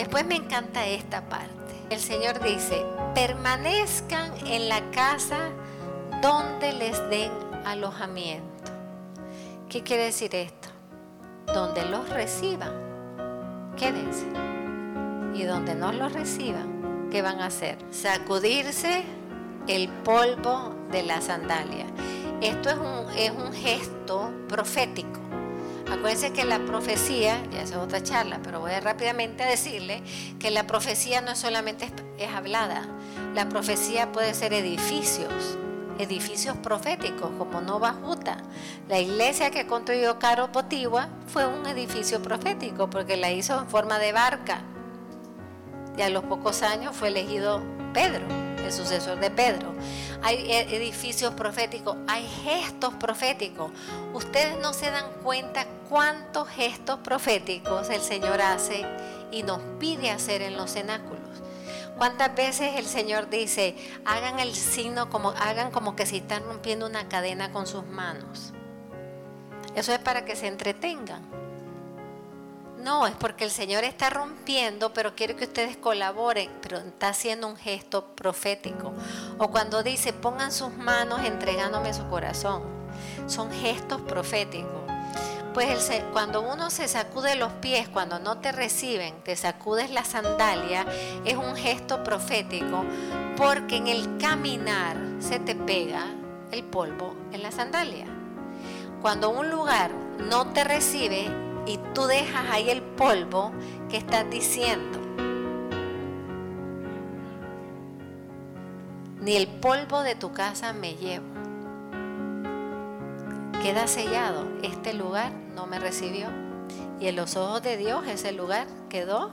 Después me encanta esta parte. El Señor dice, permanezcan en la casa donde les den alojamiento. ¿Qué quiere decir esto? Donde los reciban, quédense. Y donde no los reciban, ¿qué van a hacer? Sacudirse el polvo de la sandalia. Esto es un, es un gesto profético. Acuérdense que la profecía, ya es otra charla, pero voy rápidamente a decirle que la profecía no solamente es, hablada, la profecía puede ser edificios, edificios proféticos como Nova Juta. La iglesia que construyó Caro Potigua fue un edificio profético porque la hizo en forma de barca. Y a los pocos años fue elegido Pedro, sucesor de Pedro. Hay e, edificios proféticos, hay gestos proféticos. Ustedes no se dan cuenta cuántos gestos proféticos el Señor hace y nos pide hacer en los cenáculos. ¿Cuántas veces el Señor dice, hagan el signo como hagan como que se están rompiendo una cadena con sus manos? Eso es para que se entretengan. No, es porque el Señor está rompiendo, pero quiere que ustedes colaboren, pero está haciendo un gesto profético. O cuando dice, pongan sus manos entregándome su corazón. Son gestos proféticos. Pues cuando uno se sacude los pies, cuando no te reciben, te sacudes la sandalia, es un gesto profético, porque en el caminar se te pega el polvo en la sandalia. Cuando un lugar no te recibe, y tú dejas ahí el polvo que estás diciendo. Ni el polvo de tu casa me llevo. Queda sellado. Este lugar no me recibió. Y en los ojos de Dios ese lugar quedó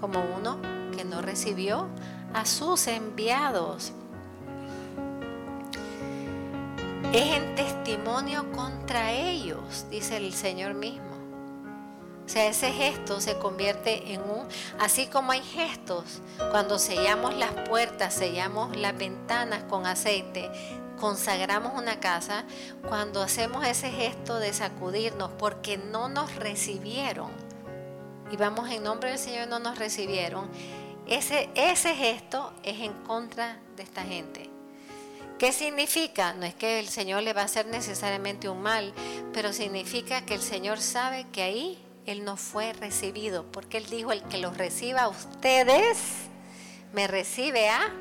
como uno que no recibió a sus enviados. Es en testimonio contra ellos, dice el Señor mismo. O sea, ese gesto se convierte en un, así como hay gestos, cuando sellamos las puertas, sellamos las ventanas con aceite, consagramos una casa, cuando hacemos ese gesto de sacudirnos porque no nos recibieron, y vamos en nombre del Señor no nos recibieron, ese, ese gesto es en contra de esta gente. ¿Qué significa? No es que el Señor le va a hacer necesariamente un mal, pero significa que el Señor sabe que ahí él no fue recibido, porque Él dijo, el que los reciba a ustedes, me recibe a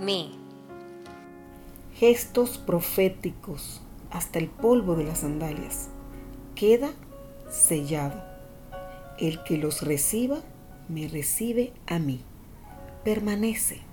mí. Gestos proféticos, hasta el polvo de las sandalias, queda sellado. El que los reciba, me recibe a mí. Permanece